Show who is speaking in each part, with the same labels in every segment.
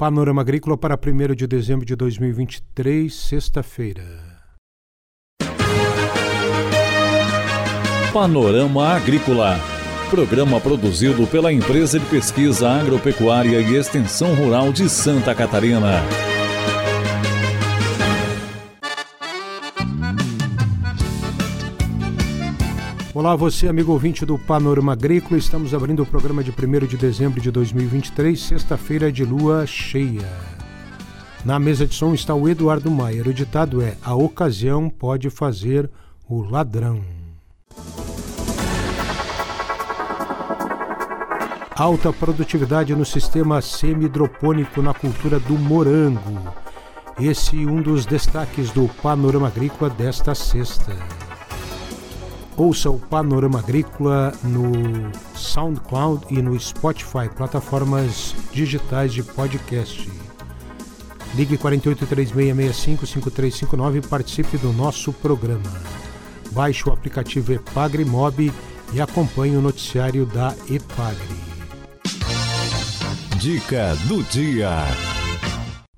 Speaker 1: Panorama Agrícola para 1 de dezembro de 2023, sexta-feira.
Speaker 2: Panorama Agrícola. Programa produzido pela Empresa de Pesquisa Agropecuária e Extensão Rural de Santa Catarina.
Speaker 1: Olá, você, amigo ouvinte do Panorama Agrícola. Estamos abrindo o programa de 1 de dezembro de 2023, sexta-feira de lua cheia. Na mesa de som está o Eduardo Maier. O ditado é: A ocasião pode fazer o ladrão. Alta produtividade no sistema semi-hidropônico na cultura do morango. Esse é um dos destaques do Panorama Agrícola desta sexta. Ouça o Panorama Agrícola no SoundCloud e no Spotify, plataformas digitais de podcast. Ligue 4836655359 e participe do nosso programa. Baixe o aplicativo Epagre Mob e acompanhe o noticiário da Epagre.
Speaker 2: Dica do dia.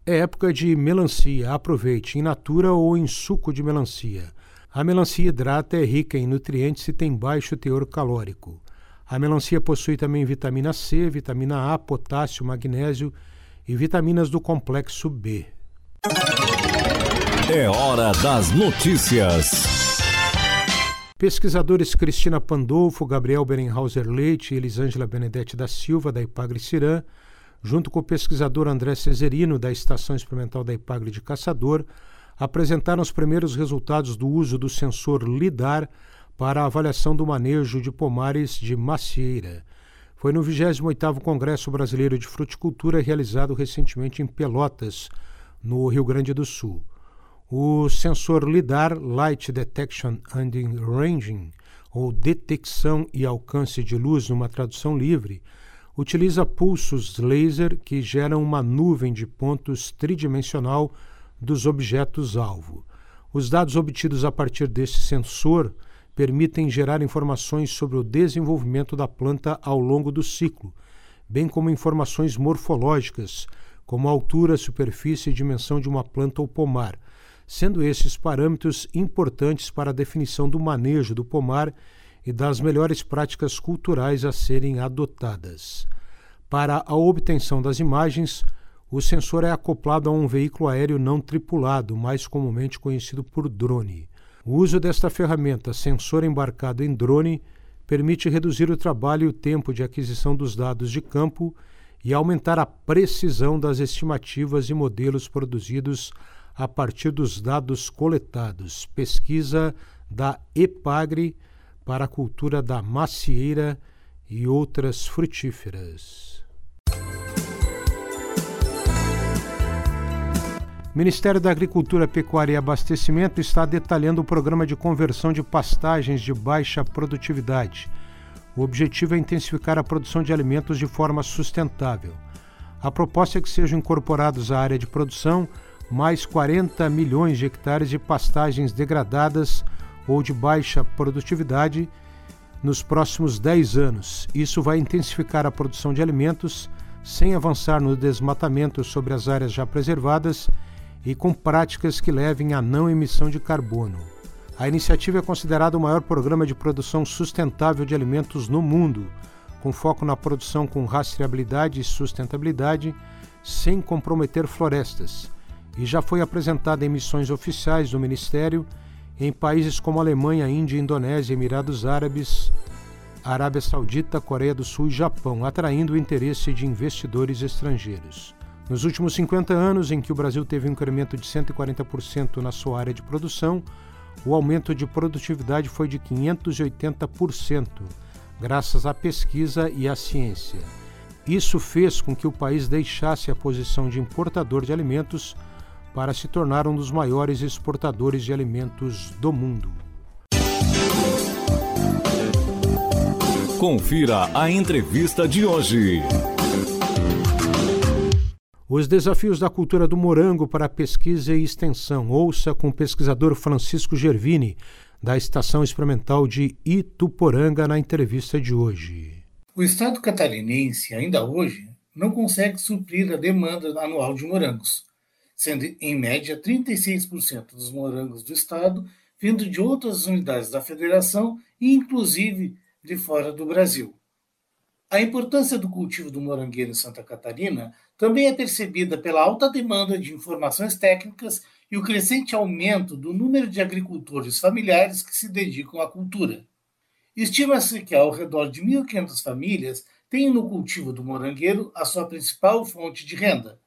Speaker 1: É época de melancia. Aproveite em natura ou em suco de melancia. A melancia hidrata é rica em nutrientes e tem baixo teor calórico. A melancia possui também vitamina C, vitamina A, potássio, magnésio e vitaminas do complexo B.
Speaker 2: É hora das notícias.
Speaker 1: Pesquisadores Cristina Pandolfo, Gabriel Berenhauser Leite e Elisângela Benedetti da Silva, da Ipagre Cirã, junto com o pesquisador André Cesarino, da Estação Experimental da Ipagre de Caçador, apresentaram os primeiros resultados do uso do sensor LIDAR para a avaliação do manejo de pomares de macieira. Foi no 28º Congresso Brasileiro de Fruticultura realizado recentemente em Pelotas, no Rio Grande do Sul. O sensor LIDAR, Light Detection and Ranging, ou detecção e alcance de luz numa tradução livre, utiliza pulsos laser que geram uma nuvem de pontos tridimensional dos objetos-alvo. Os dados obtidos a partir deste sensor permitem gerar informações sobre o desenvolvimento da planta ao longo do ciclo, bem como informações morfológicas, como altura, superfície e dimensão de uma planta ou pomar, sendo esses parâmetros importantes para a definição do manejo do pomar e das melhores práticas culturais a serem adotadas. Para a obtenção das imagens, o sensor é acoplado a um veículo aéreo não tripulado, mais comumente conhecido por drone. O uso desta ferramenta, sensor embarcado em drone, permite reduzir o trabalho e o tempo de aquisição dos dados de campo e aumentar a precisão das estimativas e modelos produzidos a partir dos dados coletados. Pesquisa da EPAGRE para a cultura da macieira e outras frutíferas. O Ministério da Agricultura, Pecuária e Abastecimento está detalhando o programa de conversão de pastagens de baixa produtividade. O objetivo é intensificar a produção de alimentos de forma sustentável. A proposta é que sejam incorporados à área de produção mais 40 milhões de hectares de pastagens degradadas ou de baixa produtividade nos próximos 10 anos. Isso vai intensificar a produção de alimentos sem avançar no desmatamento sobre as áreas já preservadas e com práticas que levem à não emissão de carbono. A iniciativa é considerada o maior programa de produção sustentável de alimentos no mundo, com foco na produção com rastreabilidade e sustentabilidade, sem comprometer florestas, e já foi apresentada em missões oficiais do Ministério em países como Alemanha, Índia, Indonésia, Emirados Árabes, Arábia Saudita, Coreia do Sul e Japão, atraindo o interesse de investidores estrangeiros. Nos últimos 50 anos, em que o Brasil teve um incremento de 140% na sua área de produção, o aumento de produtividade foi de 580%, graças à pesquisa e à ciência. Isso fez com que o país deixasse a posição de importador de alimentos para se tornar um dos maiores exportadores de alimentos do mundo.
Speaker 2: Confira a entrevista de hoje.
Speaker 1: Os desafios da cultura do morango para pesquisa e extensão. Ouça com o pesquisador Francisco Gervini, da Estação Experimental de Ituporanga, na entrevista de hoje.
Speaker 3: O Estado catarinense, ainda hoje, não consegue suprir a demanda anual de morangos, sendo em média 36% dos morangos do estado vindo de outras unidades da federação e inclusive de fora do Brasil. A importância do cultivo do morangueiro em Santa Catarina também é percebida pela alta demanda de informações técnicas e o crescente aumento do número de agricultores familiares que se dedicam à cultura. Estima-se que ao redor de 1.500 famílias têm no cultivo do morangueiro a sua principal fonte de renda,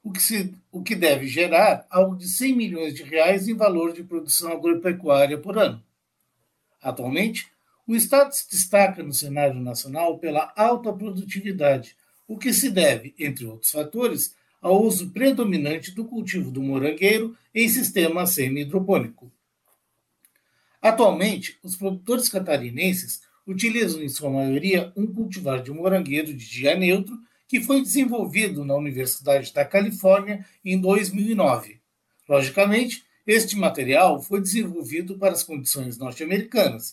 Speaker 3: o que, se, o que deve gerar algo de 100 milhões de reais em valor de produção agropecuária por ano. Atualmente, o Estado se destaca no cenário nacional pela alta produtividade, o que se deve, entre outros fatores, ao uso predominante do cultivo do morangueiro em sistema semi-hidropônico. Atualmente, os produtores catarinenses utilizam em sua maioria um cultivar de morangueiro de dia neutro que foi desenvolvido na Universidade da Califórnia em 2009. Logicamente, este material foi desenvolvido para as condições norte-americanas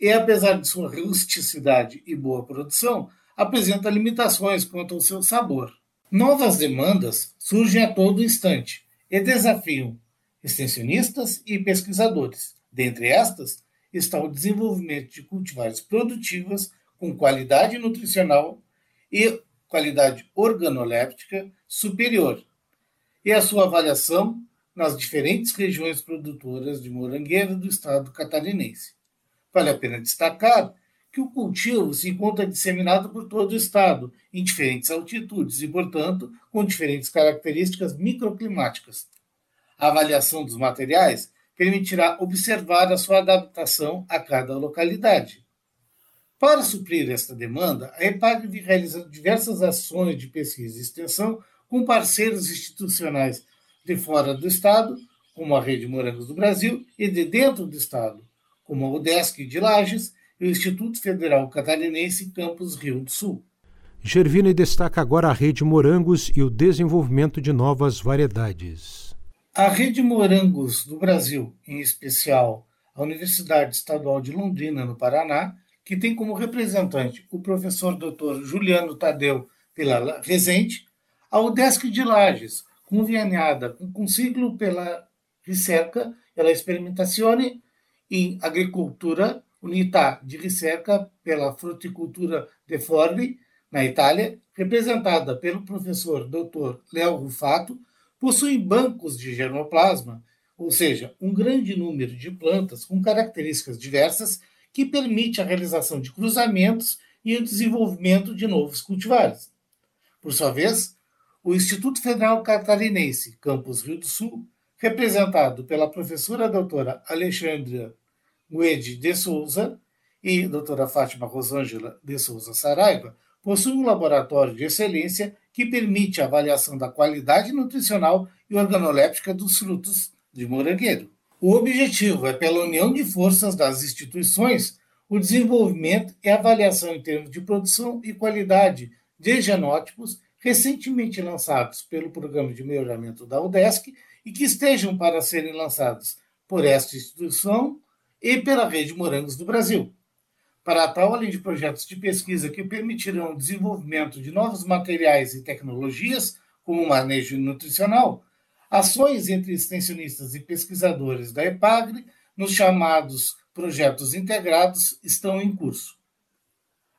Speaker 3: e, apesar de sua rusticidade e boa produção, apresenta limitações quanto ao seu sabor. Novas demandas surgem a todo instante e desafiam extensionistas e pesquisadores. Dentre estas, está o desenvolvimento de cultivares produtivas com qualidade nutricional e qualidade organoléptica superior, e a sua avaliação nas diferentes regiões produtoras de morangueira do estado catarinense. Vale a pena destacar que o cultivo se encontra disseminado por todo o estado, em diferentes altitudes e, portanto, com diferentes características microclimáticas. A avaliação dos materiais permitirá observar a sua adaptação a cada localidade. Para suprir esta demanda, a EPAG realiza diversas ações de pesquisa e extensão com parceiros institucionais de fora do Estado, como a Rede Morangos do Brasil, e de dentro do Estado, como a UDESC de Lages e o Instituto Federal Catarinense Campus Rio do Sul.
Speaker 1: Gervini destaca agora a Rede Morangos e o desenvolvimento de novas variedades.
Speaker 3: A Rede Morangos do Brasil, em especial a Universidade Estadual de Londrina, no Paraná, que tem como representante o professor Dr. Juliano Tadeu Pela Rezende, a UDESC de Lages, conveniada com o ciclo pela ricerca e la experimentazione em agricultura, unità de ricerca pela fruticultura de Forli, na Itália, representada pelo professor Dr. Léo Rufato, possuem bancos de germoplasma, ou seja, um grande número de plantas com características diversas que permite a realização de cruzamentos e o desenvolvimento de novos cultivares. Por sua vez, o Instituto Federal Catarinense, Campus Rio do Sul, representado pela professora doutora Alexandra Guede de Souza e doutora Fátima Rosângela de Souza Saraiva, possui um laboratório de excelência que permite a avaliação da qualidade nutricional e organoléptica dos frutos de morangueiro. O objetivo é, pela união de forças das instituições, o desenvolvimento e avaliação em termos de produção e qualidade de genótipos recentemente lançados pelo Programa de Melhoramento da UDESC e que estejam para serem lançados por esta instituição e pela Rede Morangos do Brasil. Para tal, além de projetos de pesquisa que permitirão o desenvolvimento de novos materiais e tecnologias, como o manejo nutricional, ações entre extensionistas e pesquisadores da EPAGRE, nos chamados projetos integrados, estão em curso.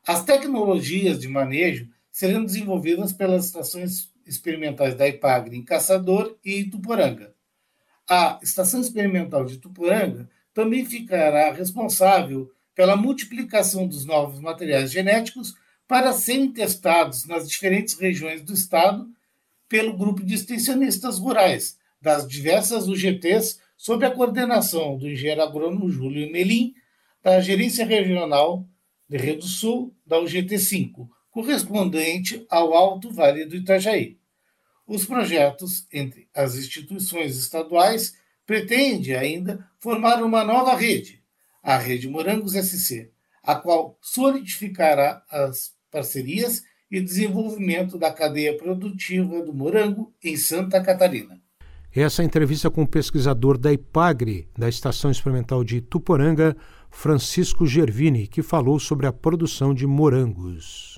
Speaker 3: As tecnologias de manejo serão desenvolvidas pelas estações experimentais da EPAGRE em Caçador e Ituporanga. A Estação Experimental de Ituporanga também ficará responsável pela multiplicação dos novos materiais genéticos para serem testados nas diferentes regiões do estado pelo grupo de extensionistas rurais das diversas UGTs sob a coordenação do engenheiro agrônomo Júlio Melim, da Gerência Regional de Rio do Sul, da UGT5, correspondente ao Alto Vale do Itajaí. Os projetos entre as instituições estaduais pretende ainda formar uma nova rede, a Rede Morangos SC, a qual solidificará as parcerias e desenvolvimento da cadeia produtiva do morango em Santa Catarina.
Speaker 1: Essa entrevista com o pesquisador da IPAGRE, da Estação Experimental de Tuporanga, Francisco Gervini, que falou sobre a produção de morangos.